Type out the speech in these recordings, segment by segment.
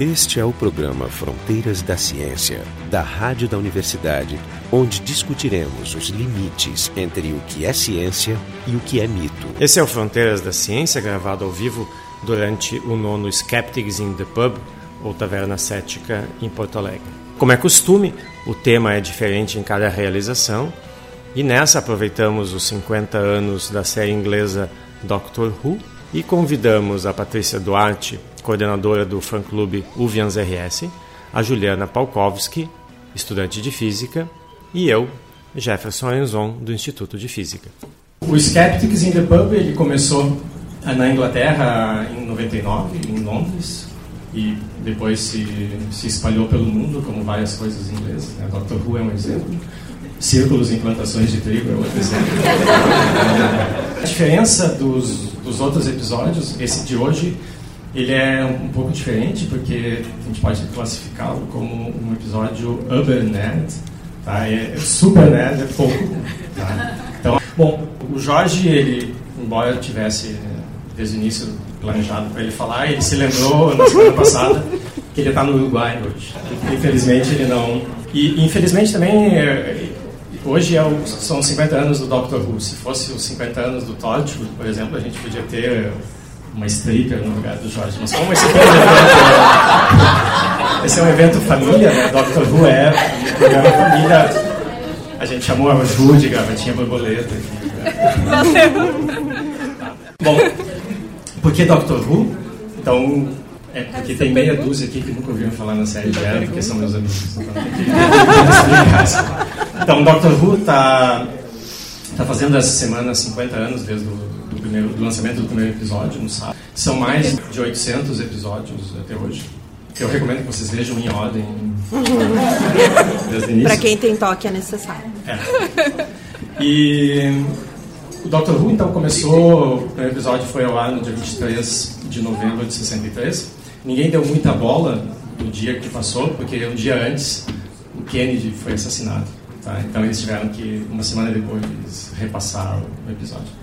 Este é o programa Fronteiras da Ciência, da Rádio da Universidade, onde discutiremos os limites entre o que é ciência e o que é mito. Esse é o Fronteiras da Ciência, gravado ao vivo durante o nono Skeptics in the Pub, ou Taverna Cética, em Porto Alegre. Como é costume, o tema é diferente em cada realização, e nessa aproveitamos os 50 anos da série inglesa Doctor Who e convidamos a Patrícia Duarte, coordenadora do fã-clube Uvians RS, a Juliana Palkowski, estudante de Física, e eu, Jefferson Arenzon, do Instituto de Física. O Skeptics in the Pub ele começou na Inglaterra em 99, em Londres, e depois se, se espalhou pelo mundo, como várias coisas inglesas. Né? Doctor Who é um exemplo. Círculos em plantações de trigo é outro exemplo. A diferença dos, dos outros episódios, esse de hoje, ele é um pouco diferente porque a gente pode classificá-lo como um episódio Uber Nerd, tá? É super nerd, é pouco. Tá? Então, bom, o Jorge, ele, embora tivesse desde o início planejado para ele falar, ele se lembrou na semana passada que ele está no Uruguai hoje. Infelizmente ele não. E infelizmente também hoje é o, são 50 anos do Doctor Who. Se fosse os 50 anos do Torchwood, por exemplo, a gente podia ter uma stripper no lugar do Jorge. Mas como esse é um evento, esse é um evento família, né? Doctor Who é um programa família. A gente chamou a Ju de gravatinha borboleta. Bom, por que Doctor Who? Então, é porque tem meia dúzia aqui que nunca ouviram falar na série dela, porque são meus amigos. Então, tem que Então, Doctor Who está tá fazendo essa semana 50 anos desde o do primeiro, do lançamento do primeiro episódio, no sábado. São mais de 800 episódios até hoje. Eu recomendo que vocês vejam em ordem desde o início. Para quem tem toque é necessário. É. E o Doctor Who então começou, o primeiro episódio foi ao ar no dia 23 de novembro de 63. Ninguém deu muita bola no dia que passou, porque um dia antes o Kennedy foi assassinado. Tá? Então eles tiveram que, uma semana depois, repassar o episódio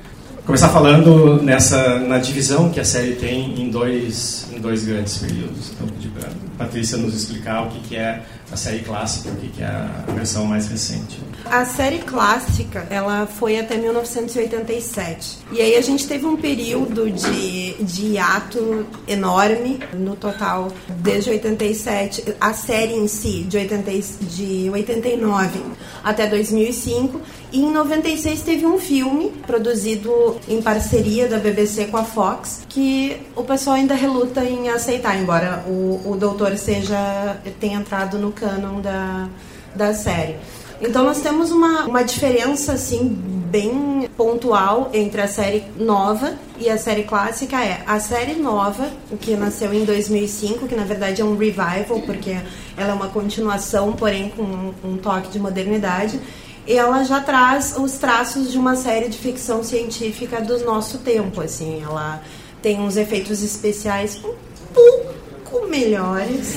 começar falando nessa na divisão que a série tem em dois em dois grandes períodos. Então, pedir para Patrícia nos explicar o que, que é a série clássica, que é a versão mais recente. A série clássica, ela foi até 1987. E aí a gente teve um período de, de hiato enorme, no total, desde 87, a série em si, de, 80, de 89 até 2005. E em 96 teve um filme produzido em parceria da BBC com a Fox, que o pessoal ainda reluta em aceitar, embora o, o doutor seja tenha entrado no canon da, da série. Então nós temos uma, uma diferença assim bem pontual entre a série nova e a série clássica é a série nova, que nasceu em 2005, que na verdade é um revival, porque ela é uma continuação, porém com um, um toque de modernidade. E ela já traz os traços de uma série de ficção científica do nosso tempo, assim, ela tem uns efeitos especiais um pouco melhores.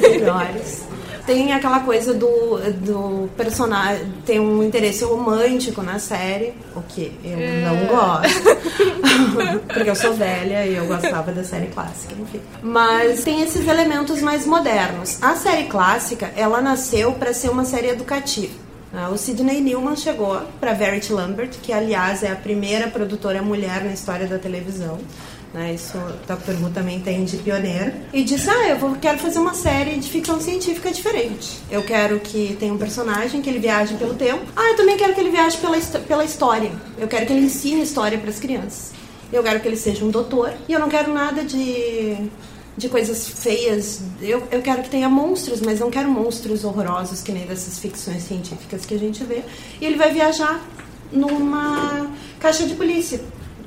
melhores tem aquela coisa do, do personagem, tem um interesse romântico na série, o que eu é. não gosto. Porque eu sou velha e eu gostava da série clássica, enfim. Mas tem esses elementos mais modernos. A série clássica, ela nasceu para ser uma série educativa. Né? O Sidney Newman chegou para Verity Lambert, que aliás é a primeira produtora mulher na história da televisão né? Isso Dr. Who também tem de pioneiro. E disse: Ah, eu vou, quero fazer uma série de ficção científica diferente. Eu quero que tenha um personagem, que ele viaje pelo tempo. Ah, eu também quero que ele viaje pela, pela história. Eu quero que ele ensine história para as crianças. Eu quero que ele seja um doutor. E eu não quero nada de de coisas feias. Eu, eu quero que tenha monstros, mas não quero monstros horrorosos que nem dessas ficções científicas que a gente vê. E ele vai viajar numa caixa de polícia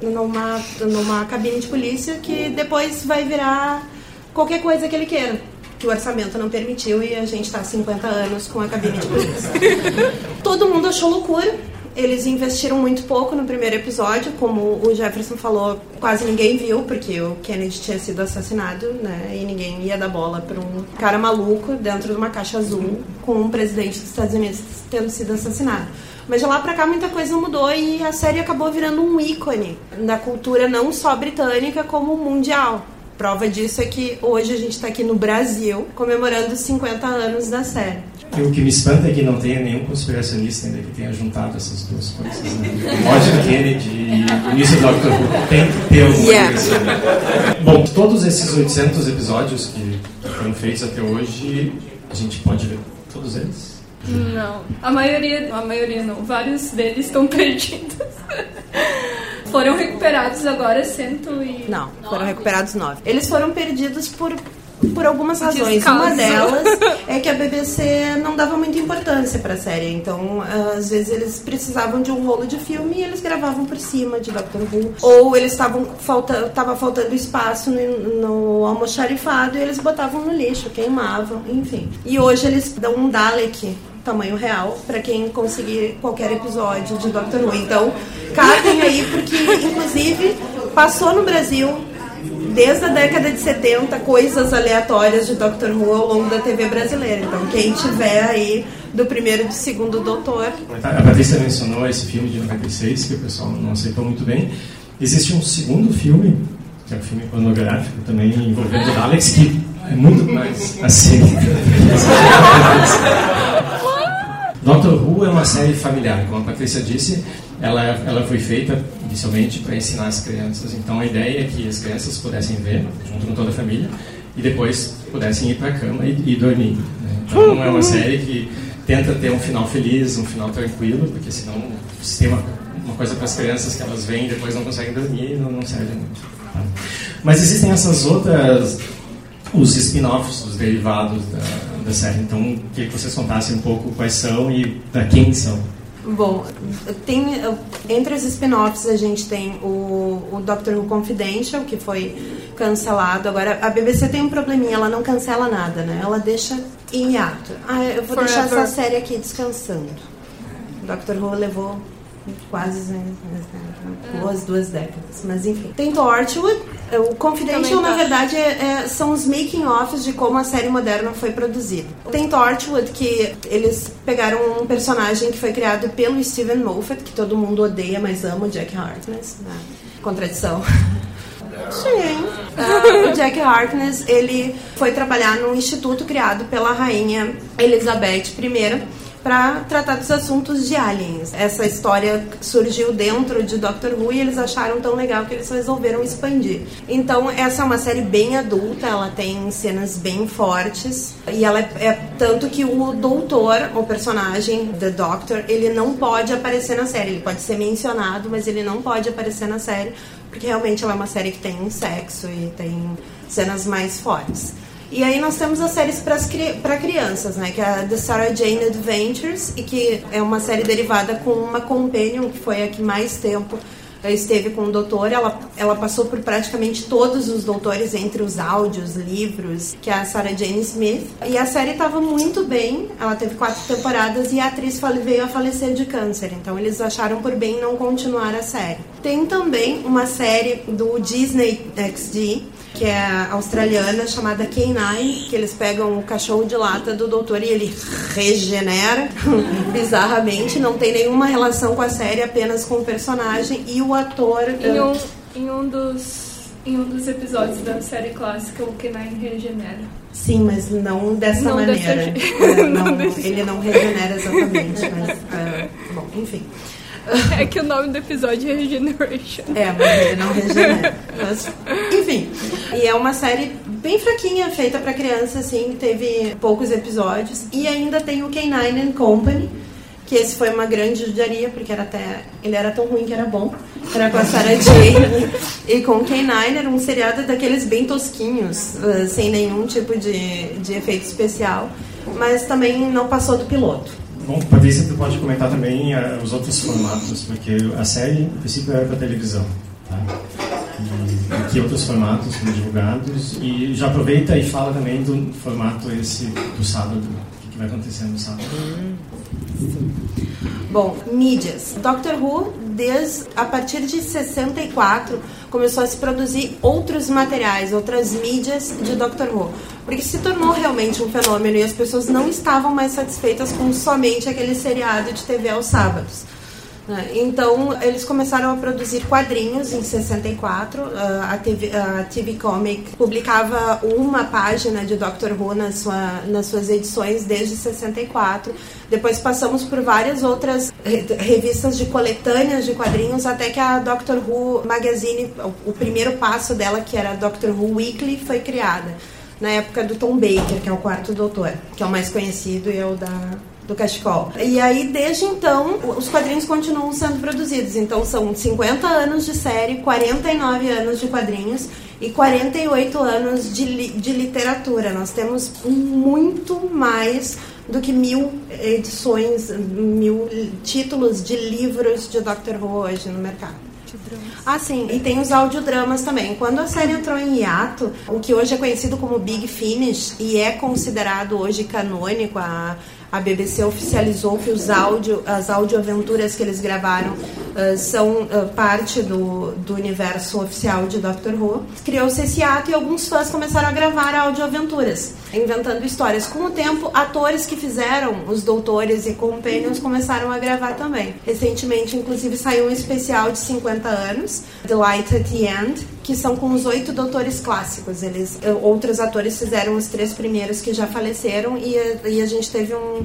numa, numa cabine de polícia que depois vai virar qualquer coisa que ele queira. Que o orçamento não permitiu e a gente está há 50 anos com a cabine de polícia. Todo mundo achou loucura. Eles investiram muito pouco no primeiro episódio, como o Jefferson falou, quase ninguém viu, porque o Kennedy tinha sido assassinado, né? E ninguém ia dar bola para um cara maluco dentro de uma caixa azul com um presidente dos Estados Unidos tendo sido assassinado. Mas de lá pra cá muita coisa mudou e a série acabou virando um ícone da cultura não só britânica, como mundial. Prova disso é que hoje a gente está aqui no Brasil comemorando os 50 anos da série. E o que me espanta é que não tenha nenhum conspiracionista ainda que tenha juntado essas duas coisas. Né? Roger Kennedy e o início do Doctor Who. Tem que ter alguma Yeah. coisa. né? Bom, todos esses 800 episódios que foram feitos até hoje, a gente pode ver todos eles? Não. A maioria, a maioria não. Vários deles estão perdidos. Foram recuperados agora cento e... Não, foram recuperados nove. Eles foram perdidos por, por algumas razões. Uma delas é que a BBC não dava muita importância pra série. Então, às vezes, eles precisavam de um rolo de filme e eles gravavam por cima de Doctor Who. Ou eles estavam falta, tava faltando espaço no, no almoxarifado e eles botavam no lixo, queimavam, enfim. E hoje eles dão um Dalek tamanho real pra quem conseguir qualquer episódio de Doctor Who. Então, catem aí porque inclusive passou no Brasil desde a década de 70 coisas aleatórias de Doctor Who ao longo da TV brasileira. Então, quem tiver aí do primeiro e do segundo Doutor, A Patrícia mencionou esse filme de 96, que o pessoal não aceitou muito bem. Existe um segundo filme, que é um filme pornográfico também, envolvendo Alex, que é muito mais aceito. Doctor Who é uma série familiar, como a Patrícia disse, ela, ela foi feita inicialmente para ensinar as crianças. Então a ideia é que as crianças pudessem ver, junto com toda a família, e depois pudessem ir para a cama e, e dormir. né? Então é uma série que tenta ter um final feliz, um final tranquilo, porque senão se tem uma, uma coisa para as crianças que elas veem e depois não conseguem dormir, não, não serve muito. tá? Mas existem essas outras, os spin-offs, os derivados da, da série. Então, queria que vocês contassem um pouco quais são e da quem são. Bom, tem entre os spin-offs a gente tem o, o Doctor Who Confidential, que foi cancelado. Agora, a BBC tem um probleminha, ela não cancela nada, né? Ela deixa em hiato. Ah, eu vou deixar Forever. essa série aqui descansando. Doctor Who levou quase né, duas, duas décadas, mas enfim. Tem Torchwood, o Confidential na tá. verdade é- é- são os making-offs de como a série moderna foi produzida. Tem Torchwood que eles pegaram um personagem que foi criado pelo Steven Moffat, que todo mundo odeia, mas ama o Jack Harkness. né? Contradição. Sim. Ah, o Jack Harkness, ele foi trabalhar num instituto criado pela rainha Elizabeth I para tratar dos assuntos de aliens. Essa história surgiu dentro de Doctor Who e eles acharam tão legal que eles resolveram expandir. Então, essa é uma série bem adulta, ela tem cenas bem fortes e ela é, é tanto que o doutor, o personagem The Doctor, ele não pode aparecer na série. Ele pode ser mencionado, mas ele não pode aparecer na série porque realmente ela é uma série que tem sexo e tem cenas mais fortes. E aí nós temos as séries para crianças, né? Que é a The Sarah Jane Adventures, e que é uma série derivada com uma companion, que foi a que mais tempo eh, esteve com o doutor. Ela, ela passou por praticamente todos os doutores, entre os áudios, livros, que é a Sarah Jane Smith. E a série estava muito bem, ela teve quatro temporadas e a atriz veio a falecer de câncer. Então eles acharam por bem não continuar a série. Tem também uma série do Disney XD, que é australiana, chamada K9, que eles pegam o cachorro de lata do doutor e ele regenera bizarramente, não tem nenhuma relação com a série, apenas com o personagem e o ator. Em um, em um dos... Em um dos episódios da série clássica, o Kenai regenera. Sim, mas não dessa Não maneira. É, não, Não ele não regenera exatamente, mas. é, bom, enfim. É que o nome do episódio é Regeneration. É, mas ele não regenera. Mas, enfim. E é uma série bem fraquinha, feita pra criança, assim, teve poucos episódios. E ainda tem o K9 and Company, que esse foi uma grande judiaria, porque era até. Ele era tão ruim que era bom. Era com a Sarah Jane e com o K9, era um seriado daqueles bem tosquinhos, eh, sem nenhum tipo de, de efeito especial. Mas também não passou do piloto. Bom, Patrícia, tu pode comentar também ah, os outros formatos, porque a série, no princípio, era para televisão. Tá? E, e que outros formatos foram divulgados. E já aproveita e fala também do formato esse do sábado. O que, vai acontecer no sábado? Bom, mídias. Doctor Who, desde a partir de 64 começou a se produzir outros materiais, outras mídias de Doctor Who, porque se tornou realmente um fenômeno e as pessoas não estavam mais satisfeitas com somente aquele seriado de TV aos sábados. Né? Então, eles começaram a produzir quadrinhos em 64. Ah, a TV, a TV Comic publicava uma página de Doctor Who na sua, nas suas edições desde 64. Depois passamos por várias outras revistas de coletâneas de quadrinhos, até que a Doctor Who Magazine, o primeiro passo dela, que era a Doctor Who Weekly, foi criada. Na época do Tom Baker, que é o quarto doutor, que é o mais conhecido e é o da do Cachecol. E aí, desde então, os quadrinhos continuam sendo produzidos. Então, são 50 anos de série, 49 anos de quadrinhos e 48 anos de, li de literatura. Nós temos muito mais do que mil edições, mil títulos de livros de Doctor Who hoje no mercado. Ah, sim, e tem os audiodramas também. Quando a série entrou em hiato, o que hoje é conhecido como Big Finish e é considerado hoje canônico, a, a BBC oficializou que os áudio, as audioaventuras que eles gravaram uh, são uh, parte do, do universo oficial de Doctor Who. Criou-se esse ato e alguns fãs começaram a gravar audioaventuras, inventando histórias. Com o tempo, atores que fizeram os doutores e companions começaram a gravar também. Recentemente, inclusive, saiu um especial de 50 anos, The Light at the End, que são com os oito doutores clássicos. Eles, outros atores fizeram os três primeiros que já faleceram e, e a gente teve um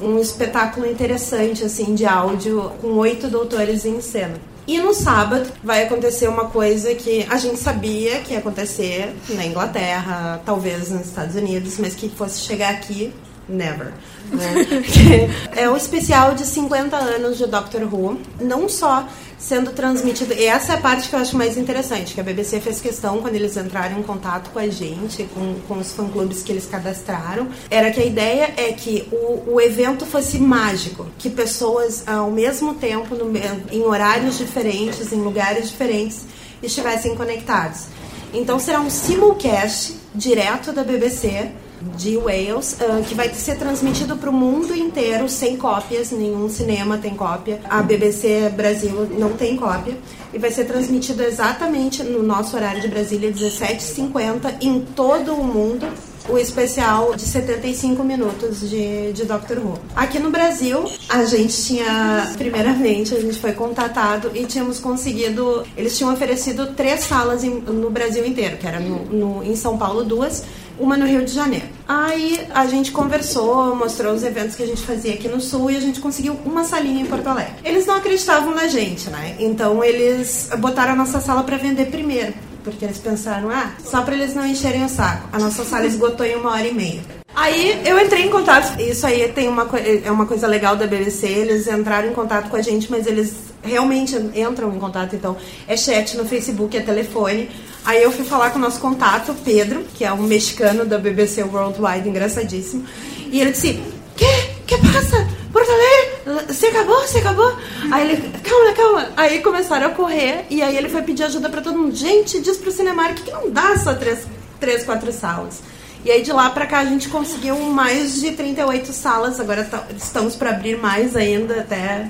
um, espetáculo interessante assim de áudio com oito doutores em cena. E no sábado vai acontecer uma coisa que a gente sabia que ia acontecer na Inglaterra, talvez nos Estados Unidos, mas que fosse chegar aqui, never. Né? é o especial de 50 anos de Doctor Who. Não só sendo transmitido. E essa é a parte que eu acho mais interessante, que a BBC fez questão, quando eles entraram em contato com a gente, com, com os fã-clubes que eles cadastraram, era que a ideia é que o, o evento fosse mágico, que pessoas, ao mesmo tempo, no, em horários diferentes, em lugares diferentes, estivessem conectados. Então será um simulcast direto da BBC de Wales, uh, que vai ser transmitido para o mundo inteiro sem cópias, nenhum cinema tem cópia. A BBC Brasil não tem cópia. E vai ser transmitido exatamente no nosso horário de Brasília, 17h50, em todo o mundo, o especial de 75 minutos de, de Doctor Who. Aqui no Brasil, a gente tinha, primeiramente, a gente foi contatado e tínhamos conseguido, eles tinham oferecido três salas em, no Brasil inteiro, que era no, no, em São Paulo duas uma no Rio de Janeiro. Aí a gente conversou, mostrou os eventos que a gente fazia aqui no Sul e a gente conseguiu uma salinha em Porto Alegre. Eles não acreditavam na gente, né? Então eles botaram a nossa sala para vender primeiro, porque eles pensaram, ah, só para eles não encherem o saco. A nossa sala esgotou em uma hora e meia. Aí eu entrei em contato. Isso aí tem uma, é uma coisa legal da BBC. Eles entraram em contato com a gente, mas eles realmente entram em contato. Então, é chat no Facebook, é telefone. Aí eu fui falar com o nosso contato, Pedro, que é um mexicano da BBC Worldwide, engraçadíssimo. E ele disse: Que? Que passa? Porto Alegre? Você acabou? Você acabou? Aí ele, calma, calma. Aí começaram a correr e aí ele foi pedir ajuda para todo mundo. Gente, diz pro Cinemark que não dá só três, três quatro salas. E aí de lá para cá a gente conseguiu mais de 38 salas. Agora tá, estamos para abrir mais ainda até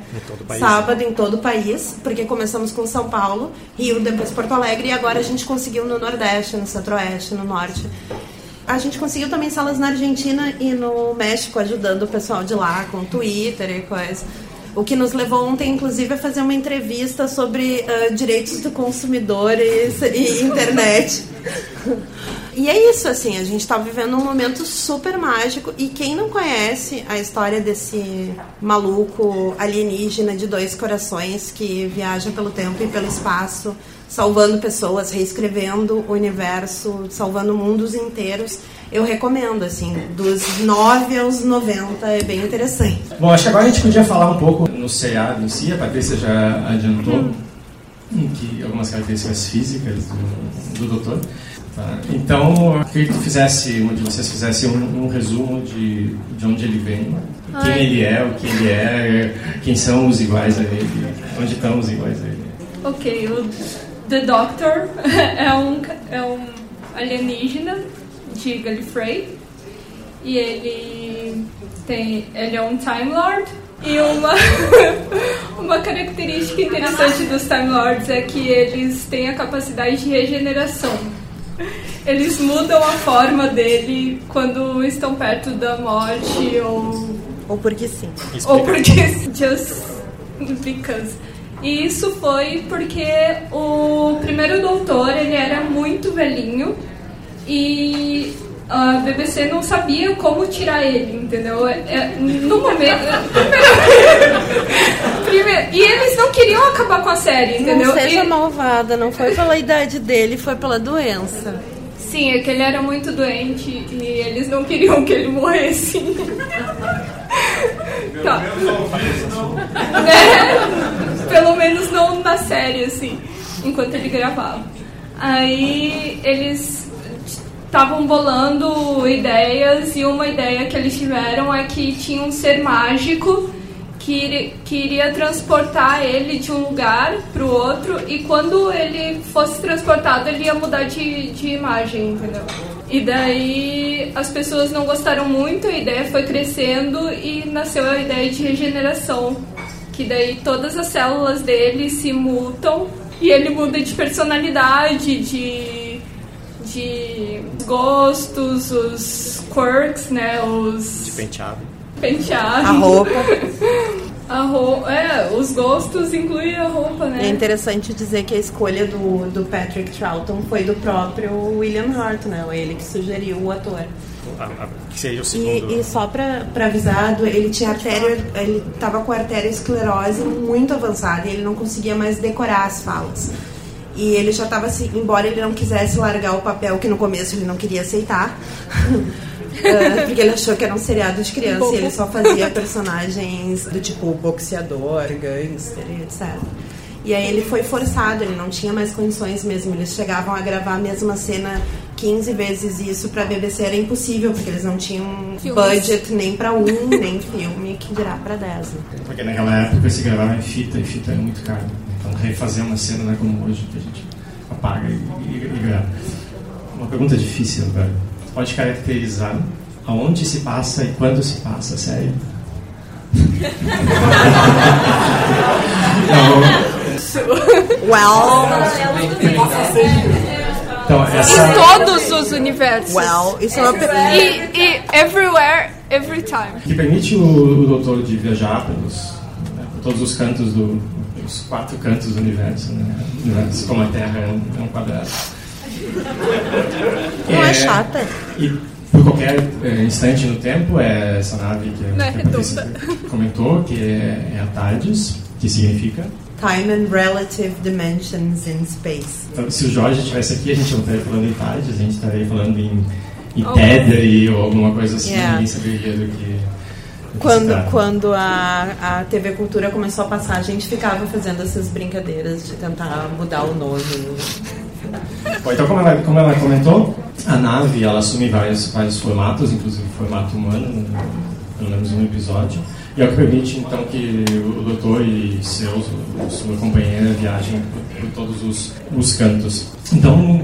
em sábado em todo o país, porque começamos com São Paulo, Rio, depois Porto Alegre e agora a gente conseguiu no Nordeste, no Centro-Oeste, no Norte. A gente conseguiu também salas na Argentina e no México, ajudando o pessoal de lá com Twitter e coisa. O que nos levou ontem, inclusive, a fazer uma entrevista sobre uh, direitos do consumidor e, e internet. E é isso, assim, a gente está vivendo um momento super mágico e quem não conhece a história desse maluco alienígena de dois corações que viaja pelo tempo e pelo espaço, salvando pessoas, reescrevendo o universo, salvando mundos inteiros, eu recomendo, assim, dos 9 aos 90, é bem interessante. Bom, acho que agora a gente podia falar um pouco no seriado em si, a Patrícia já adiantou hum. que algumas características físicas do, do doutor. Tá? Então, eu queria que fizesse, um de vocês fizesse um, um resumo de, de onde ele vem, quem Ai. ele é, o que ele é, quem são os iguais a ele, onde estão os iguais a ele. Ok, o The Doctor é um, é um alienígena de Gallifrey e ele tem ele é um Time Lord E uma, uma característica interessante dos Time Lords é que eles têm a capacidade de regeneração. Eles mudam a forma dele quando estão perto da morte ou. Ou porque sim. Ou porque. Just because. E isso foi porque o primeiro doutor ele era muito velhinho e a BBC não sabia como tirar ele, entendeu? É, no momento. Primeiro, e eles não queriam acabar com a série, entendeu? Não seja E- malvada, não foi pela idade dele, foi pela doença. Sim, é que ele era muito doente e eles não queriam que ele morresse. tá. É, pelo menos não na série, assim, enquanto ele gravava. Aí eles estavam bolando ideias e uma ideia que eles tiveram é que tinha um ser mágico que, que iria transportar ele de um lugar para o outro e quando ele fosse transportado ele ia mudar de, de imagem, entendeu? E daí as pessoas não gostaram muito, a ideia foi crescendo e nasceu a ideia de regeneração, que daí todas as células dele se mutam e ele muda de personalidade, de de gostos, os quirks, né, os Penteado. penteados. A roupa. A ro- É, os gostos incluem a roupa, né? É interessante dizer que a escolha do, do Patrick Troughton foi do próprio William Hart, né? Ele que sugeriu o ator. A- a- Que seria o segundo. E, e só pra, pra avisar, ele tinha artéria, ele tava com artéria esclerose muito avançada e ele não conseguia mais decorar as falas. E ele já tava assim, embora ele não quisesse largar o papel, que no começo ele não queria aceitar, eh, porque ele achou que era um seriado de criança e ele só fazia personagens do tipo boxeador, gangster e etc. E aí ele foi forçado, ele não tinha mais condições mesmo. Eles chegavam a gravar a mesma cena 15 vezes isso pra BBC era impossível, porque eles não tinham Filmes. budget nem pra um, nem filme, que dirá pra 10. né? Porque naquela época se gravava em fita e fita era muito caro. Então refazer uma cena não é como hoje, que a gente apaga e, e- e grava. Uma pergunta difícil agora. Pode caracterizar aonde se passa e quando se passa a série? Não, Well, então, Em todos os universos. well, isso é uma. E, e everywhere, every time. que permite o, o doutor de viajar pelos, né, por todos os cantos do os quatro cantos do universo, né? Universo como a Terra é um, é um quadrado. Não é chata. E por qualquer eh, instante no tempo é essa nave que, Não é que a Patrícia comentou, que é, é a TARDIS, que significa. Time and relative dimensions in space. Então, se o Jorge estivesse aqui, a gente não estaria falando em TARDIS, a gente estaria falando em, em Oh. Tether ou alguma coisa assim, Yeah. ninguém saberia do que. Quando, quando a, a TV Cultura começou a passar, a gente ficava fazendo essas brincadeiras de tentar mudar o nome. Bom, então, como ela, como ela comentou, a nave ela assume vários, vários formatos, inclusive o formato humano, no- pelo menos um episódio, e é o que permite então que o doutor e seus, sua companheira viajem por, por todos os, os cantos. Então,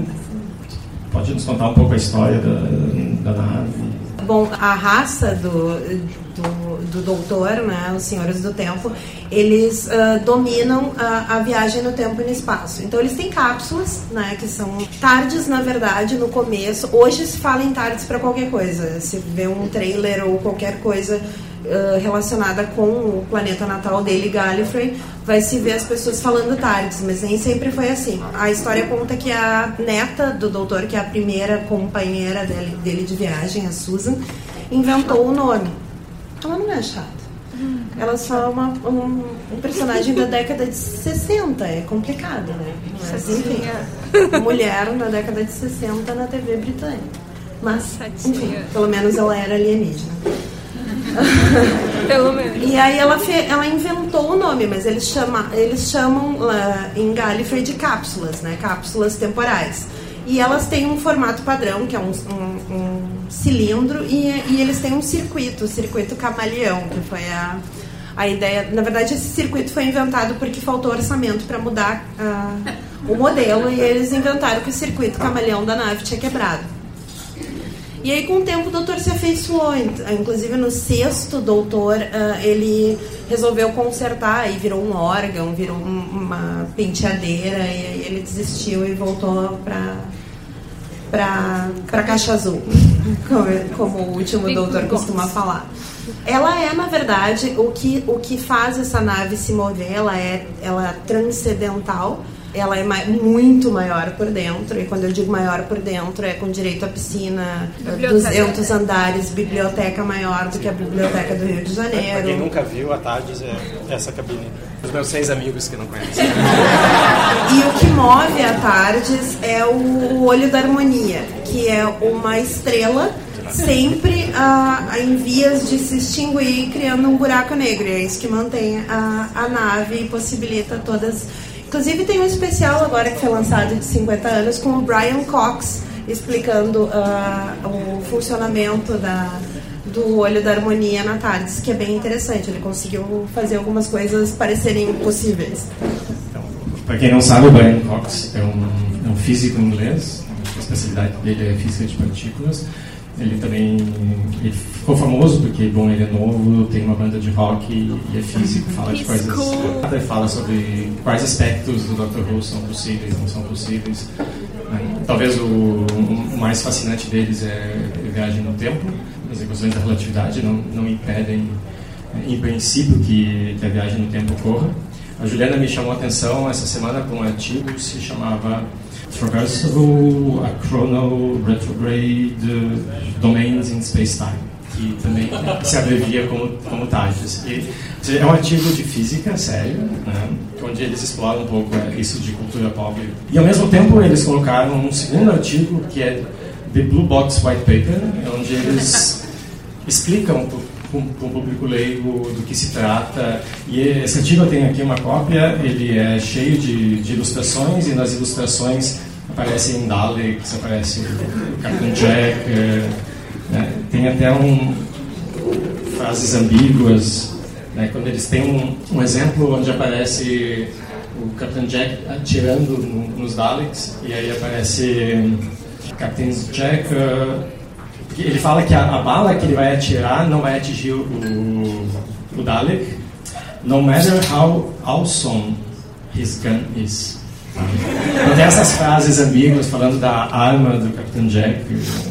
pode nos contar um pouco a história da, da nave? Bom, a raça do, do, do doutor, né, os senhores do tempo, eles ah, dominam a, a viagem no tempo e no espaço. Então eles têm cápsulas, né, que são tardes, na verdade, no começo. Hoje se fala em tardes para qualquer coisa. Se vê um trailer ou qualquer coisa relacionada com o planeta natal dele, Gallifrey, vai se ver as pessoas falando tardes, mas nem sempre foi assim. A história conta que a neta do doutor, que é a primeira companheira dele, dele de viagem, a Susan, inventou o nome. Ela não é chata. Ela só é uma, um, um personagem da década de 60, é complicado, né? Mas enfim, mulher na década de 60 na TV britânica. Mas, enfim, pelo menos ela era alienígena. Pelo menos. E aí ela, ela inventou o nome, mas eles, chama, eles chamam lá em Gallifrey de cápsulas, né? Cápsulas temporais. E elas têm um formato padrão, que é um, um- um cilindro, e, e eles têm um circuito, o circuito camaleão, que foi a, a ideia. Na verdade, esse circuito foi inventado porque faltou orçamento para mudar ah, o modelo, e eles inventaram que o circuito camaleão da nave tinha quebrado. E aí, com o tempo, o doutor se afeiçoou. Inclusive, no sexto doutor, uh, ele resolveu consertar e virou um órgão, virou um, uma penteadeira. E aí ele desistiu e voltou para para para caixa azul, como, como o último doutor costuma falar. Ela é, na verdade, o que, o que faz essa nave se mover, ela é, ela é transcendental ela é muito maior por dentro, e quando eu digo maior por dentro, é com direito à piscina, biblioteca. 200 andares, biblioteca maior do que a biblioteca do Rio de Janeiro. Pra quem nunca viu, a Tardes é essa cabine. Os meus seis amigos que não conhecem. e o que move a Tardes é o olho da harmonia, que é uma estrela sempre ah, em vias de se extinguir, criando um buraco negro. É isso que mantém a, a nave e possibilita todas Inclusive tem um especial agora que foi lançado de 50 anos com o Brian Cox explicando uh, o funcionamento da, do olho da harmonia na TARDIS, que é bem interessante. Ele conseguiu fazer algumas coisas parecerem possíveis. Então, Para quem não sabe, o Brian Cox é um, é um físico inglês, a especialidade dele é física de partículas. Ele também ele ficou famoso porque, bom, ele é novo, tem uma banda de rock e é físico, fala de coisas. Fala sobre quais aspectos do Dr. Who são possíveis, não são possíveis. Talvez o, o mais fascinante deles é viagem no tempo. As equações da relatividade não, não impedem, em princípio, que, que a viagem no tempo ocorra. A Juliana me chamou a atenção essa semana com um artigo que se chamava Traversable Achronal Retrograde Domains in Space-Time, que também se abrevia como, como TAGES. É um artigo de física, sério, né, onde eles exploram um pouco é, isso de cultura pop. E ao mesmo tempo eles colocaram um segundo artigo que é The Blue Box White Paper, onde eles explicam com, com o público leigo do que se trata. E esse artigo eu tenho aqui uma cópia, ele é cheio de, de ilustrações, e nas ilustrações aparecem Daleks, aparece Captain Jack, né? tem até um, frases ambíguas, né? quando eles têm um, um, exemplo onde aparece o Captain Jack atirando no, nos Daleks, e aí aparece Captain Jack... Uh, ele fala que a, a, bala que ele vai atirar não vai atingir o, o Dalek, no matter how awesome his gun is. Então tem essas frases ambíguas falando da arma do Capitão Jack,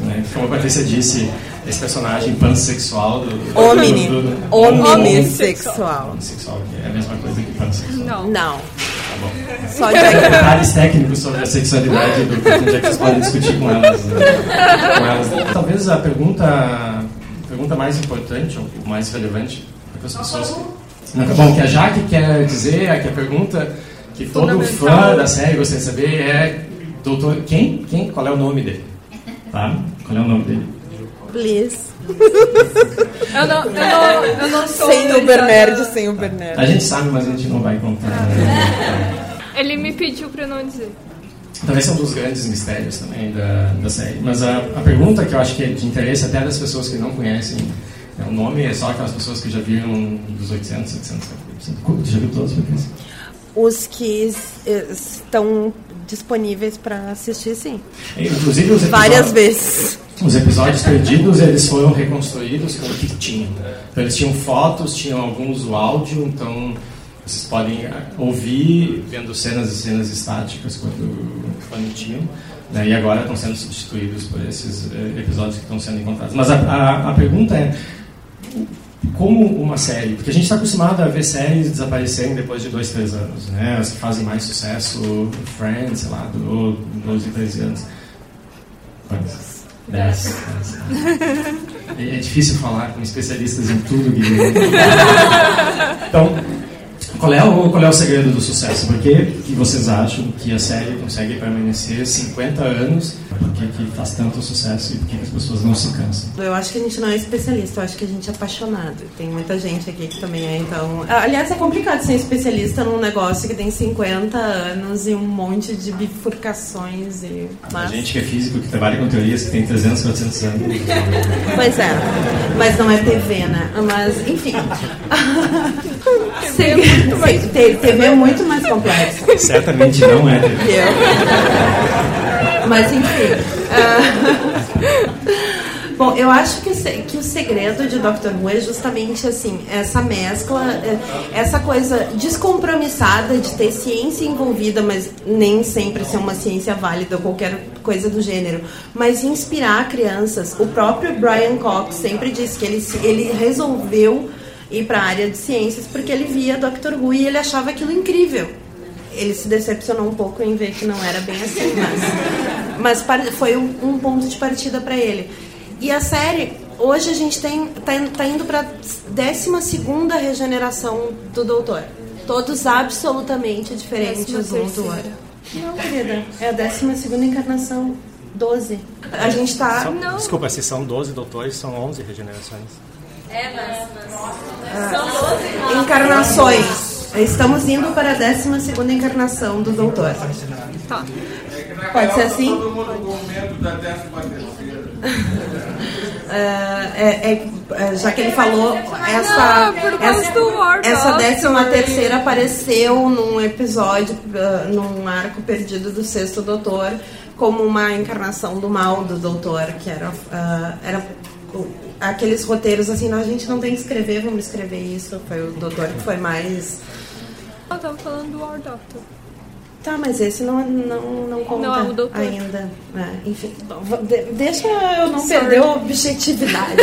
né? como a Patrícia disse, esse personagem pansexual do. Homem. Homem-sexual. Homem-sexual, que é a mesma coisa que pansexual. Não. Não. Tá bom. Só detalhes técnicos sobre a sexualidade do Capitão Jack vocês podem discutir com elas. Né? Com elas. Talvez a pergunta, a pergunta mais importante, ou mais relevante para as pessoas. Que... Não, tá bom, o que a Jaque quer dizer é que a pergunta que todo fã da série gostaria de saber é doutor quem quem qual é o nome dele tá qual é o nome dele please eu não, eu não, eu não sou sem o Bernard sem o Bernard a gente sabe mas a gente não vai contar né? ele me pediu para não dizer Talvez seja um dos grandes mistérios também da, da série. Mas a, a pergunta que eu acho que é de interesse até das pessoas que não conhecem é, o nome é só aquelas pessoas que já viram dos 800, 700 capítulos. Já viu todos os os que estão disponíveis para assistir, sim. Inclusive os várias vezes. Os episódios perdidos eles foram reconstruídos com o que tinham. Então, eles tinham fotos, tinham alguns o áudio, então vocês podem ah, ouvir vendo cenas e cenas estáticas quando, quando tinham. Né? E agora estão sendo substituídos por esses eh, episódios que estão sendo encontrados. Mas a, a, a pergunta é como uma série, porque a gente está acostumado a ver séries desaparecerem depois de dois, três anos, né? As que fazem mais sucesso, Friends, sei lá, durou 12, 13 anos. 10. É, é difícil falar com especialistas em tudo, Guilherme. Então, qual é, o, qual é o segredo do sucesso? Por que, que vocês acham que a série consegue permanecer 50 anos? Por que, que faz tanto sucesso e por que, que as pessoas não se cansam? Eu acho que a gente não é especialista, eu acho que a gente é apaixonado. Tem muita gente aqui que também é, então. Aliás, é complicado ser especialista num negócio que tem 50 anos e um monte de bifurcações. E... Mas... A gente que é físico, que trabalha com teorias que tem 300, 400 anos. Pois é, mas não é TV, né? Mas, enfim. muito mais... TV é muito mais complexo. Certamente não é TV. Mas enfim. Uh... Bom, eu acho que, que o segredo de Doctor Who é justamente assim, essa mescla, é, essa coisa descompromissada de ter ciência envolvida, mas nem sempre ser uma ciência válida ou qualquer coisa do gênero, mas inspirar crianças. O próprio Brian Cox sempre disse que ele, ele resolveu ir para a área de ciências porque ele via Doctor Who e ele achava aquilo incrível. Ele se decepcionou um pouco em ver que não era bem assim, mas, mas foi um, ponto de partida para ele. E a série, hoje a gente tem tá, tá indo para 12 regeneração do Doutor. Todos absolutamente diferentes um do outro. Não, querida, é a 12 encarnação. 12. A gente tá. São, desculpa, se são 12 doutores, são 11 regenerações. É, mas. Ah, são 12 encarnações. Estamos indo para a 12 encarnação do doutor. Tá. Pode ser assim? Todo mundo com medo da 13 é, é, é, já que ele falou, essa, essa, essa décima terceira apareceu num episódio, uh, num arco perdido do sexto doutor, como uma encarnação do mal do doutor, que era, era aqueles roteiros assim, a gente não tem que escrever, vamos escrever isso. Foi o doutor que foi mais. Eu tava falando do War Doctor. Tá, mas esse não, não, não conta não, é ainda. É, enfim, deixa eu não Sorry. perder a objetividade.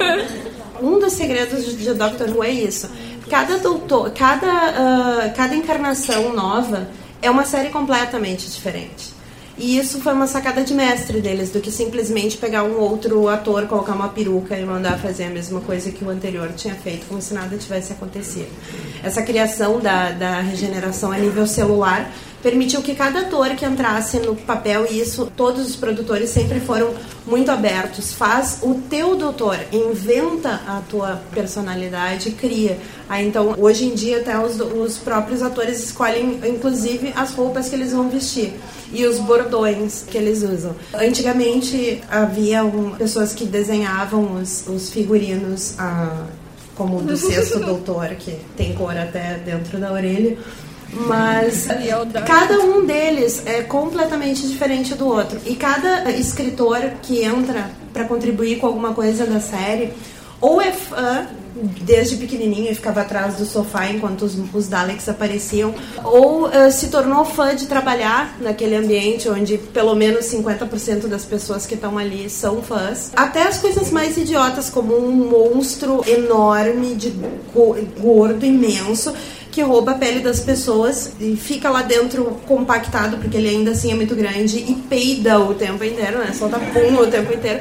um dos segredos de, de Doctor Who é isso. Cada doutor, cada, uh, cada encarnação nova é uma série completamente diferente. E isso foi uma sacada de mestre deles, do que simplesmente pegar um outro ator, colocar uma peruca e mandar fazer a mesma coisa que o anterior tinha feito, como se nada tivesse acontecido. Essa criação da, da regeneração a nível celular permitiu que cada ator que entrasse no papel, e isso todos os produtores sempre foram muito abertos, faz o teu doutor, inventa a tua personalidade, cria. Aí, então, hoje em dia, até os, os próprios atores escolhem, inclusive, as roupas que eles vão vestir e os bordões que eles usam. Antigamente, havia um, pessoas que desenhavam os, os figurinos, ah, como o do sexto doutor, que tem cor até dentro da orelha mas cada um deles é completamente diferente do outro. E cada escritor que entra para contribuir com alguma coisa da série, ou é fã desde pequenininho e ficava atrás do sofá enquanto os, os Daleks apareciam, ou uh, se tornou fã de trabalhar naquele ambiente onde pelo menos 50% das pessoas que estão ali são fãs. Até as coisas mais idiotas, como um monstro enorme, de gordo, imenso, que rouba a pele das pessoas e fica lá dentro compactado, porque ele ainda assim é muito grande, e peida o tempo inteiro, né? Solta pum o tempo inteiro.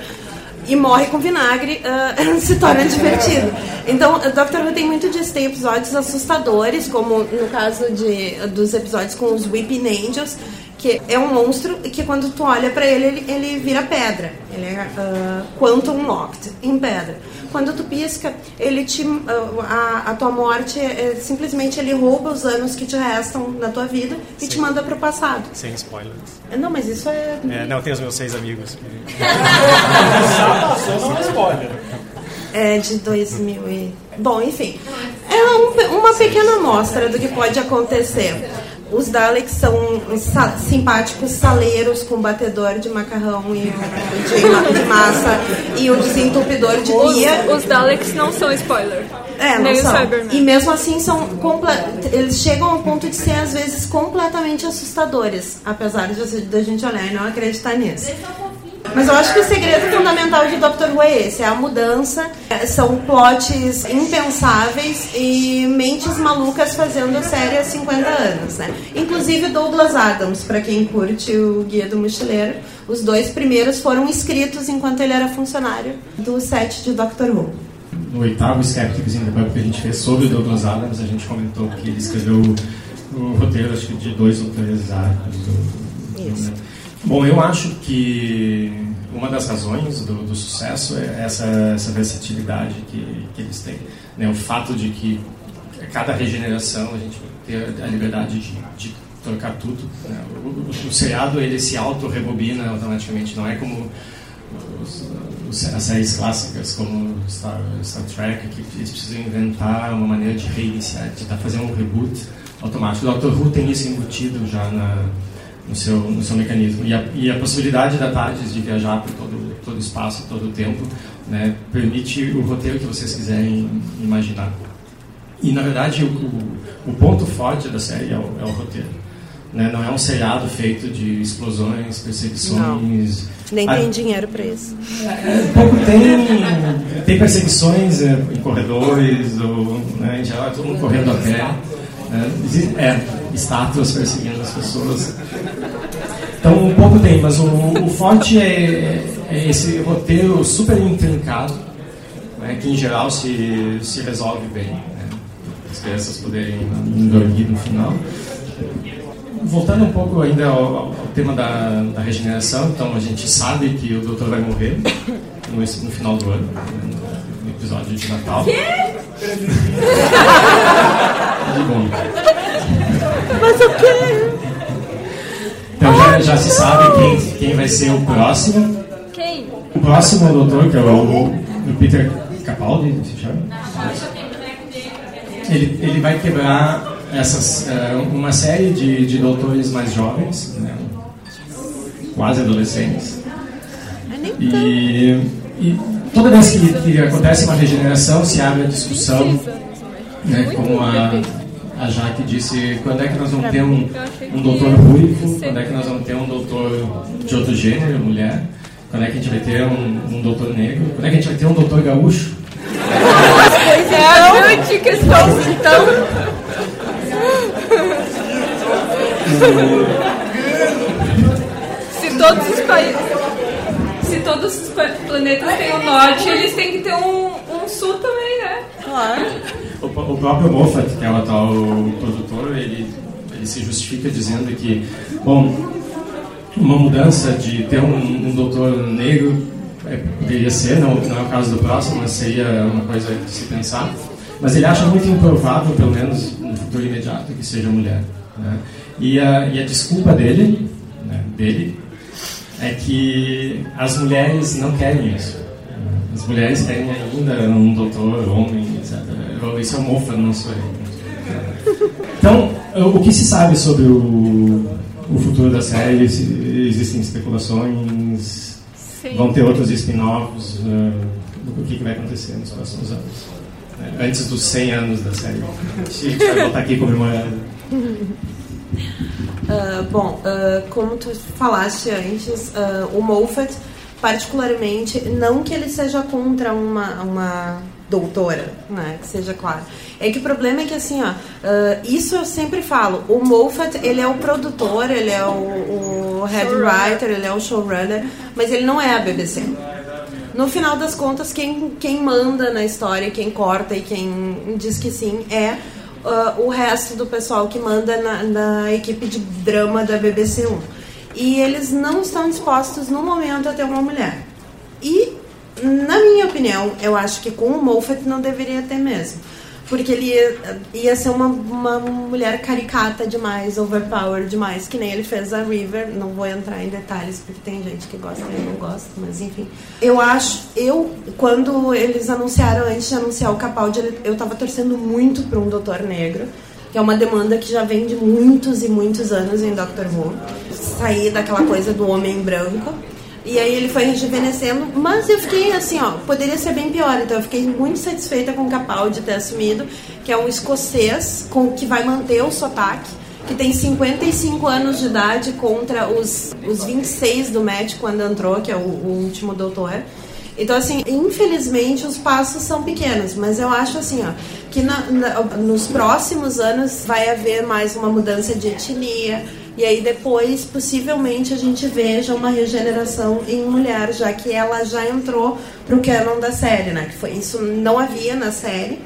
E morre com vinagre, uh, se torna divertido. Então, Doctor Who tem muito disso. Tem episódios assustadores, como no caso de, dos episódios com os Weeping Angels, que é um monstro que quando tu olha para ele, ele, ele, vira pedra. Ele é uh, quantum locked, em pedra. Quando tu pisca, ele te, uh, a, a, tua morte, é, simplesmente ele rouba os anos que te restam na tua vida e Sim. te manda pro passado. Sem spoilers. Não, mas isso é... é não, tem os meus seis amigos. Já passou, spoiler. É de 2000 e... Bom, enfim. É um, uma pequena amostra do que pode acontecer. Os Daleks são simpáticos saleiros com batedor de macarrão e de, de massa e o desentupidor de pia. Os, os Daleks não são spoiler. É, não são. E mesmo assim são eles chegam ao ponto de ser às vezes completamente assustadores, apesar de, de a gente olhar e não acreditar nisso. Mas eu acho que o segredo fundamental de Doctor Who é esse, é a mudança. São plots impensáveis e mentes malucas fazendo a série há 50 anos, né? Inclusive Douglas Adams, para quem curte o Guia do Mochileiro, os dois primeiros foram escritos enquanto ele era funcionário do set de Doctor Who. No oitavo Skeptics in the que a gente fez sobre Douglas Adams, a gente comentou que ele escreveu o roteiro, acho que de dois ou três arcos. Isso. Bom, eu acho que uma das razões do, do sucesso é essa, essa versatilidade que, que eles têm. Né? O fato de que cada regeneração a gente ter a liberdade de, de trocar tudo. Né? O, o, o, seriado ele se auto-rebobina automaticamente, não é como os, os, as séries clássicas como Star, Star Trek, que eles precisam inventar uma maneira de reiniciar, de fazer um reboot automático. O Doctor Who tem isso embutido já na no seu, no seu mecanismo. E a, e a possibilidade da TARDIS de viajar por todo, todo o espaço, todo o tempo, né, permite o roteiro que vocês quiserem imaginar. E, na verdade, o, o, o ponto forte da série é o, é o roteiro. Né? Não é um seriado feito de explosões, perseguições. Não. Nem tem dinheiro para isso. É, pouco tem, tem perseguições é, em corredores, ou, né, em geral, todo mundo correndo a pé. É, é, estátuas perseguindo as pessoas. Então, um pouco tem, mas o, o forte é, é, esse roteiro super intrincado, né, que em geral se, se resolve bem. Né, as crianças poderem dormir no final. Voltando um pouco ainda ao, ao tema da, da, regeneração, então a gente sabe que o doutor vai morrer no, no final do ano, no, episódio de Natal. Mas o quê? Já, se sabe quem, quem vai ser o próximo. Quem? O próximo doutor, que é o, o Peter Capaldi, se chama? Ele, ele vai quebrar essas, uh, uma série de, de doutores mais jovens, né? quase adolescentes. E, e toda vez que, que acontece uma regeneração, se abre a discussão né, como a, a Jaque disse, quando é que nós vamos ter um, um doutor ruivo, quando é que nós vamos ter um doutor de outro gênero, mulher, quando é que a gente vai ter um, um doutor negro, quando é que a gente vai ter um doutor gaúcho? É a grande questão, então. Se todos os países. Se todos os planetas têm o norte, eles têm que ter um, um sul também, né? Claro. O, o próprio Moffat, que é o atual produtor, ele, ele se justifica dizendo que, bom, uma mudança de ter um, um doutor negro é, poderia ser, não, não é o caso do próximo, mas seria uma coisa de se pensar. Mas ele acha muito improvável, pelo menos no futuro imediato, que seja mulher. Né? E, a, e a desculpa dele, né, dele é que as mulheres não querem isso. As mulheres querem ainda um doutor, homem, etc. Isso é um mofa, não sou eu. Então, o que se sabe sobre o, o futuro da série? Existem especulações? Sim. Vão ter outros spin-offs? Uh, o que, que vai acontecer nos próximos anos? É, antes dos 100 anos da série. A gente vai voltar aqui comemorando. Uh, bom, uh, como tu falaste antes, uh, o Moffat, particularmente, não que ele seja contra uma, uma doutora, né, que seja claro. É que o problema é que, assim, ó, isso eu sempre falo, o Moffat, ele é o produtor, ele é o, o head writer, ele é o showrunner, mas ele não é a BBC. No final das contas, quem, quem manda na história, quem corta e quem diz que sim é uh, o resto do pessoal que manda na, na equipe de drama da BBC 1. E eles não estão dispostos no momento a ter uma mulher. E, na minha opinião, eu acho que com o Moffat não deveria ter mesmo porque ele ia, ia ser uma, uma mulher caricata demais, overpowered demais, que nem ele fez a River. Não vou entrar em detalhes porque tem gente que gosta e não gosta, mas enfim. Eu acho, eu, quando eles anunciaram, antes de anunciar o Capaldi, eu tava torcendo muito para um Doutor Negro que é uma demanda que já vem de muitos e muitos anos em Doctor Who. Sair daquela coisa do homem branco. E aí ele foi rejuvenescendo, mas eu fiquei assim, ó, poderia ser bem pior. Então eu fiquei muito satisfeita com o Capaldi ter assumido, que é um escocês com que vai manter o sotaque, que tem 55 anos de idade contra os, os 26 do Matt quando entrou, que é o, o último doutor. Então, assim, infelizmente os passos são pequenos, mas eu acho assim, ó, que na, na, nos próximos anos vai haver mais uma mudança de etnia, e aí depois, possivelmente, a gente veja uma regeneração em mulher, já que ela já entrou pro canon da série, né? Que foi, isso não havia na série.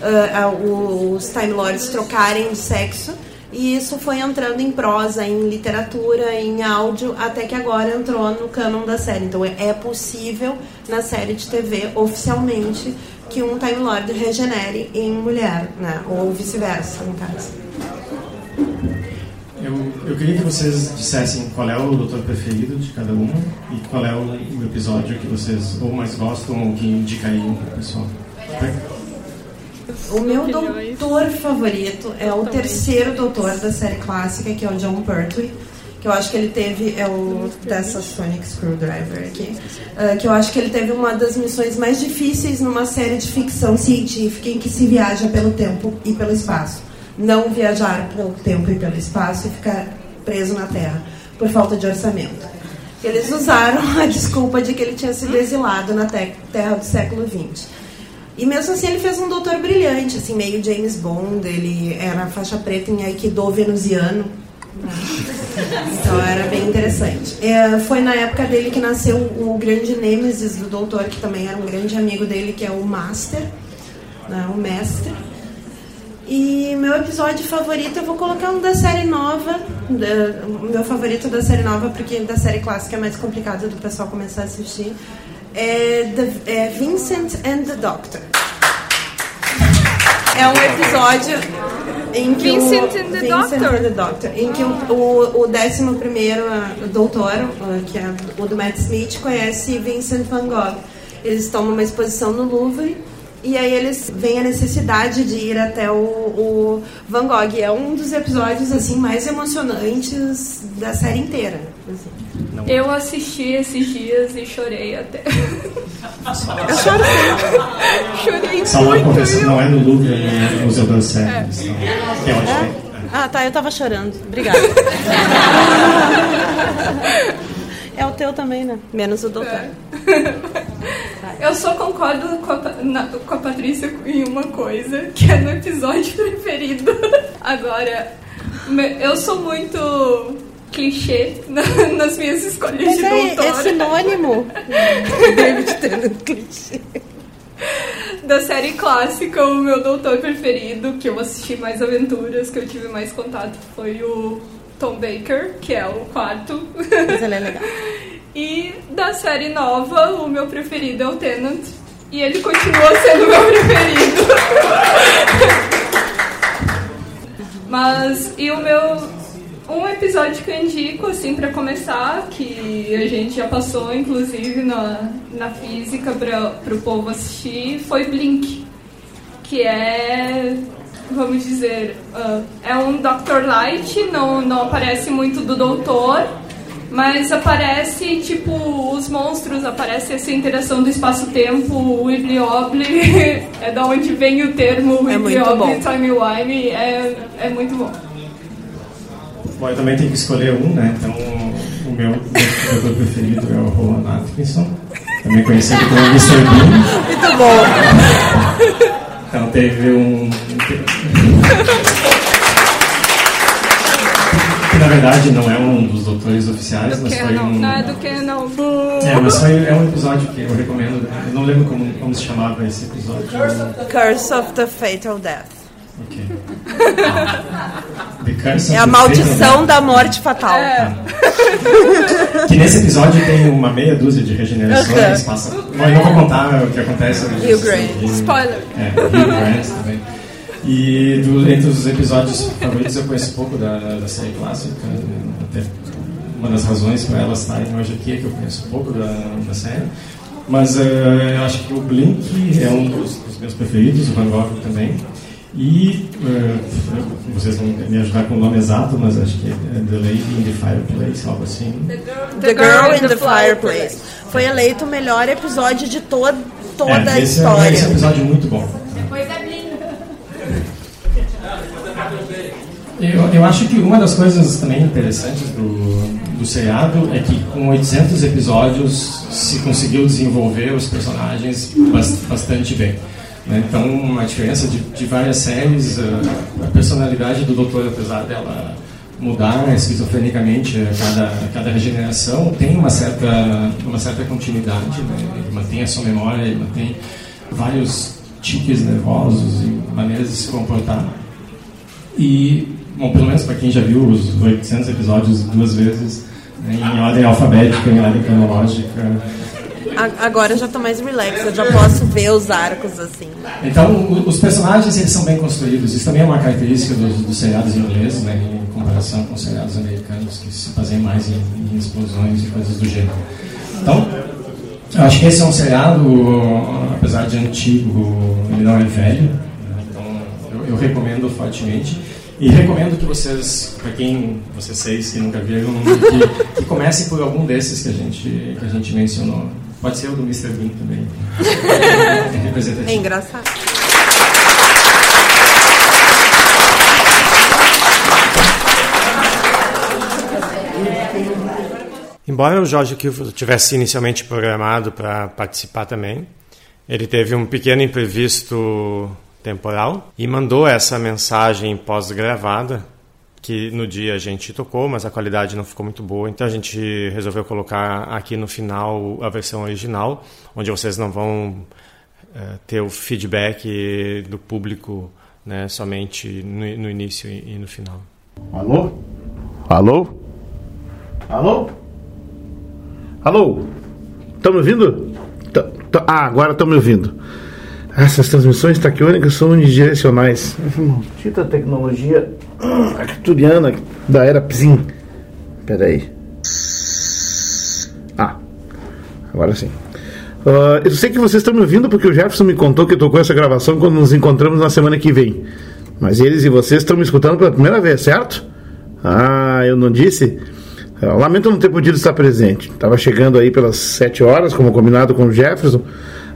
Uh, os Time Lords trocarem de sexo. E isso foi entrando em prosa, em literatura, em áudio, até que agora entrou no canon da série. Então é possível na série de TV, oficialmente, que um Time Lord regenere em mulher, né? Ou vice-versa, no caso. Queria que vocês dissessem qual é o doutor preferido de cada uma e qual é o, o episódio que vocês ou mais gostam ou que indicariam para o pessoal. O meu doutor favorito é o terceiro doutor da série clássica, que é o John Pertwee, que eu acho que ele teve é o dessa Sonic Screwdriver aqui, uh, que eu acho que ele teve uma das missões mais difíceis numa série de ficção científica em que se viaja pelo tempo e pelo espaço. Não viajar pelo tempo e pelo espaço e ficar preso na Terra por falta de orçamento. Eles usaram a desculpa de que ele tinha sido exilado na Terra do século XX. E mesmo assim ele fez um doutor brilhante, assim, meio James Bond, ele era faixa preta em Aikido venusiano. Então era bem interessante. É, foi na época dele que nasceu o grande nêmesis do doutor, que também era um grande amigo dele, que é o Master, né, o mestre. E meu episódio favorito, eu vou colocar um da série nova. Da, meu favorito da série nova, porque da série clássica é mais complicado do pessoal começar a assistir é, the, é Vincent and the Doctor. É um episódio em que Vincent o and the Vincent Doctor. and the Doctor, em que o, o, o 11 primeiro doutor, uh, que é o do Matt Smith, conhece Vincent Van Gogh. Eles estão numa exposição no Louvre e aí eles veem a necessidade de ir até o, o Van Gogh. É um dos episódios assim mais emocionantes da série inteira. assim. Eu assisti esses dias e chorei até. Eu chorei Só uma muito. não é no Louvre, é no Museu que é. Ah, tá, eu tava chorando. Obrigada. É o teu também, né? Menos o doutor. Eu só concordo com a, na- com a Patrícia em uma coisa, que é no episódio preferido. Agora, eu sou muito clichê na- nas minhas escolhas Mas de é, doutora. é sinônimo. David Tennant clichê. Da série clássica, o meu doutor preferido, que eu assisti mais aventuras, que eu tive mais contato, foi o Tom Baker, que é o quarto. Mas ele é legal. E da série nova, o meu preferido é o Tenant. E ele continua sendo o meu preferido. Mas, e o meu. Um episódio que eu indico, assim, pra começar, que a gente já passou, inclusive, na, na física pra, pro povo assistir, foi Blink. Que é. Vamos dizer. ah, é um Dr. Light, não, não aparece muito do doutor. Mas aparece, tipo, os monstros, aparece essa interação do espaço-tempo, o Wibbly-Wobbly, é da onde vem o termo É muito Wibbly-Wobbly, bom. Timey-Wimey, é, é muito bom. Bom, eu também tenho que escolher um, né? Então, o meu jogador preferido é o Rowan Atkinson, também conhecido como Mr. Bean. Muito bom. Então, teve um. Que na verdade não é um dos doutores oficiais, Do mas foi não, um. não é do que não. Boo. É, mas foi, é um episódio que eu recomendo. Eu não lembro como, como se chamava esse episódio. Curse of the Fatal Death. Ok. The Curse of É a maldição da morte fatal. É, Que nesse episódio tem uma meia dúzia de regenerações. Passa... Bom, eu não vou contar o que acontece. Hugh Grant. spoiler. É, Hugh Grant também. E do, entre os episódios favoritos eu conheço pouco da, da série clássica. Até uma das razões para elas estarem hoje aqui é que eu conheço pouco da, da série. Mas eh, eu acho que o Blink é um dos, dos meus preferidos, o Van Gogh também. E eh, vocês vão me ajudar com o nome exato, mas acho que é The Lady in the Fireplace, algo assim. The Girl in the Fireplace. Foi eleito o melhor episódio de to toda a esse, história. É, esse é episódio muito bom. Eu, eu acho que uma das coisas também interessantes do, do seriado é que com 800 episódios se conseguiu desenvolver os personagens bas- bastante bem. né? Então, a diferença de, de várias séries, a, a personalidade do doutor, apesar dela mudar esquizofrenicamente a cada, a cada regeneração, tem uma certa, uma certa continuidade. Né? Ele mantém a sua memória, ele mantém vários tiques nervosos e maneiras de se comportar. E, bom, pelo menos para quem já viu os 800 episódios duas vezes, né, em ordem alfabética, em ordem cronológica. Agora eu já tô mais relax, eu já posso ver os arcos assim. Então, os personagens eles são bem construídos. Isso também é uma característica dos, dos seriados ingleses, né, em comparação com os seriados americanos, que se baseiam mais em, em explosões e coisas do gênero. Então, eu acho que esse é um seriado, apesar de antigo, ele não é velho. né, Então, eu, eu recomendo fortemente. E recomendo que vocês, para quem vocês seis que nunca viram, que, que comecem por algum desses que a gente, que a gente mencionou. Pode ser o do Mr. Bean também. É engraçado. Embora o Jorge Kilfield tivesse inicialmente programado para participar também, ele teve um pequeno imprevisto temporal e mandou essa mensagem pós-gravada que no dia a gente tocou, mas a qualidade não ficou muito boa, então a gente resolveu colocar aqui no final a versão original, onde vocês não vão uh, ter o feedback do público né, somente no, no início e, e no final. Alô? Alô? Alô? Alô? Estão me ouvindo? Tá, ah, agora estão me ouvindo. Essas transmissões taquiônicas são unidirecionais. Maldita tecnologia arcturiana da era Pzin. Pera aí. Ah, agora sim. Uh, eu sei que vocês estão me ouvindo porque o Jefferson me contou que tocou essa gravação quando nos encontramos na semana que vem. Mas eles e vocês estão me escutando pela primeira vez, certo? Ah, eu não disse? Eu lamento não ter podido estar presente. Estava chegando aí pelas 7 horas, como combinado com o Jefferson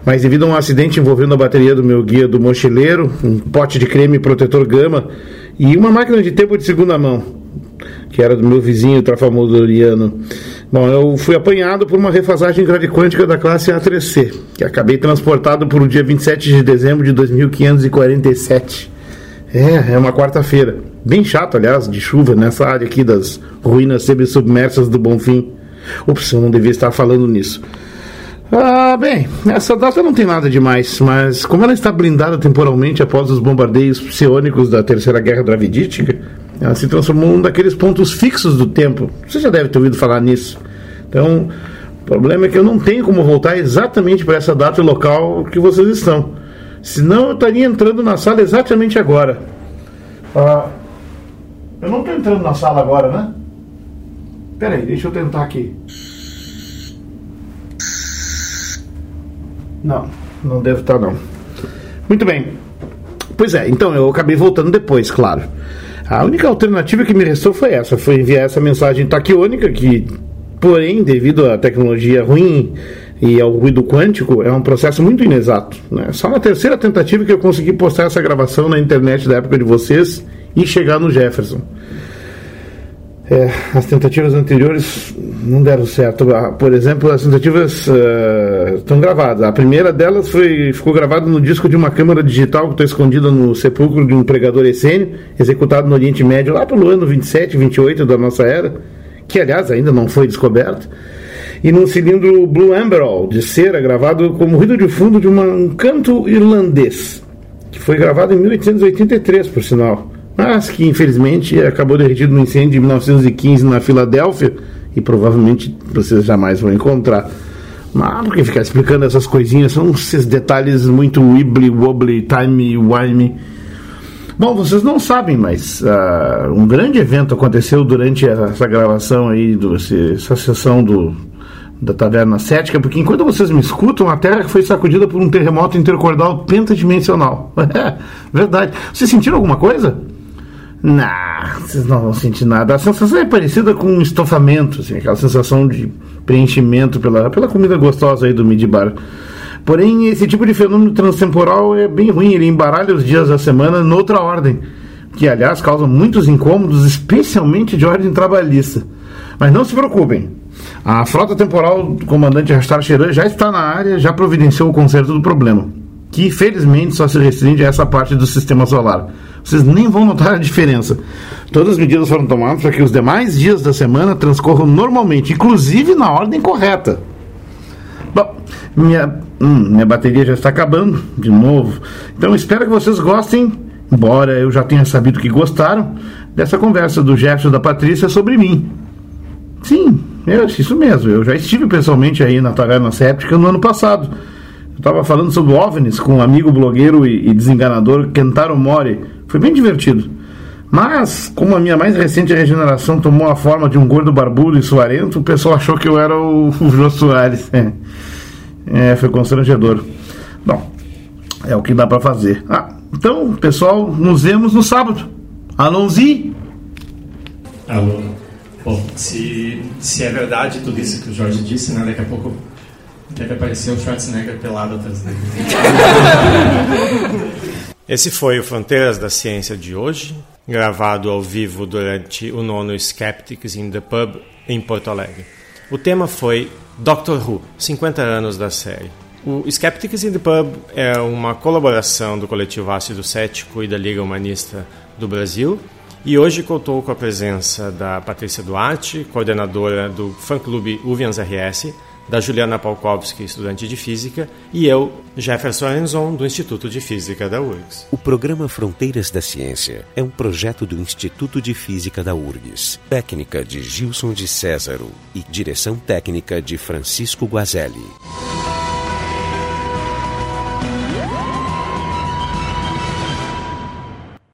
mas devido a um acidente envolvendo a bateria do meu guia do mochileiro, um pote de creme protetor gama e uma máquina de tempo de segunda mão, que era do meu vizinho trafamodoriano. Bom, eu fui apanhado por uma refasagem quântica da classe A3C, que acabei transportado para o dia 27 de dezembro de 2547. É, é uma quarta-feira. Bem chato, aliás, de chuva nessa área aqui das ruínas semi-submersas do Bonfim. Ups, eu não devia estar falando nisso. Ah, bem, essa data não tem nada demais, mas como ela está blindada temporalmente após os bombardeios psiônicos da Terceira Guerra Dravidítica, ela se transformou em um daqueles pontos fixos do tempo. Você já deve ter ouvido falar nisso. Então, o problema é que eu não tenho como voltar exatamente para essa data e local que vocês estão. Senão eu estaria entrando na sala exatamente agora. Ah, eu não estou entrando na sala agora, né? Peraí, deixa eu tentar aqui. Não, não devo estar não. Muito bem. Pois é, então eu acabei voltando depois, claro. A única alternativa que me restou foi essa, foi enviar essa mensagem taquiônica que, porém, devido à tecnologia ruim e ao ruído quântico, é um processo muito inexato. Né? Só na terceira tentativa que eu consegui postar essa gravação na internet da época de vocês e chegar no Jefferson. É, as tentativas anteriores não deram certo. Ah, por exemplo, as tentativas uh, estão gravadas. A primeira delas foi, ficou gravada no disco de uma câmera digital que está escondida no sepulcro de um pregador essênio, executado no Oriente Médio lá pelo ano 27, 28 da nossa era, que aliás ainda não foi descoberto. E num cilindro Blue Amberol de cera, gravado como ruído de fundo de uma, um canto irlandês, que foi gravado em 1883, por sinal mas que infelizmente acabou derretido no incêndio de 1915 na Filadélfia e provavelmente vocês jamais vão encontrar. Mas porque ficar explicando essas coisinhas são esses detalhes muito wibbly wobbly, time wimey. Bom, vocês não sabem, mas uh, um grande evento aconteceu durante essa gravação aí, do, essa sessão do, da Taverna Cética, porque enquanto vocês me escutam, a Terra foi sacudida por um terremoto intercordal pentadimensional. É, verdade. Vocês sentiram alguma coisa? Não, vocês não vão sentir nada. A sensação é parecida com um estofamento, assim, aquela sensação de preenchimento pela, pela comida gostosa aí do Midibar. Porém, esse tipo de fenômeno transtemporal é bem ruim, ele embaralha os dias da semana noutra ordem, que aliás causa muitos incômodos, especialmente de ordem trabalhista. Mas não se preocupem, a frota temporal do comandante Rastar Cheran já está na área, já providenciou o conserto do problema, que felizmente só se restringe a essa parte do sistema solar. Vocês nem vão notar a diferença. Todas as medidas foram tomadas para que os demais dias da semana transcorram normalmente, inclusive na ordem correta. Bom, minha, hum, minha bateria já está acabando de novo. Então espero que vocês gostem, embora eu já tenha sabido que gostaram, dessa conversa do Jefferson da Patrícia sobre mim. Sim, é isso mesmo. Eu já estive pessoalmente aí na Taverna Séptica no ano passado. Eu estava falando sobre OVNIs com um amigo blogueiro e, e desenganador Kentaro Mori foi bem divertido. Mas, como a minha mais recente regeneração tomou a forma de um gordo barbudo e suarento, o pessoal achou que eu era o, o Jô Soares. É, foi constrangedor. Bom, é o que dá para fazer. Ah, então, pessoal, nos vemos no sábado. Alonzi? Alô. Bom, se, se é verdade tudo isso que o Jorge disse, né, daqui a pouco deve aparecer o Schwarzenegger pelado atrás dele. Esse foi o Fronteiras da Ciência de hoje, gravado ao vivo durante o nono Skeptics in the Pub em Porto Alegre. O tema foi Doctor Who, 50 anos da série. O Skeptics in the Pub é uma colaboração do coletivo Ácido Cético e da Liga Humanista do Brasil e hoje contou com a presença da Patrícia Duarte, coordenadora do fã-clube Uvians RS, da Juliana Palkowski, estudante de Física, e eu, Jefferson Enzon, do Instituto de Física da URGS. O programa Fronteiras da Ciência é um projeto do Instituto de Física da URGS, técnica de Gilson de Césaro e direção técnica de Francisco Guazelli.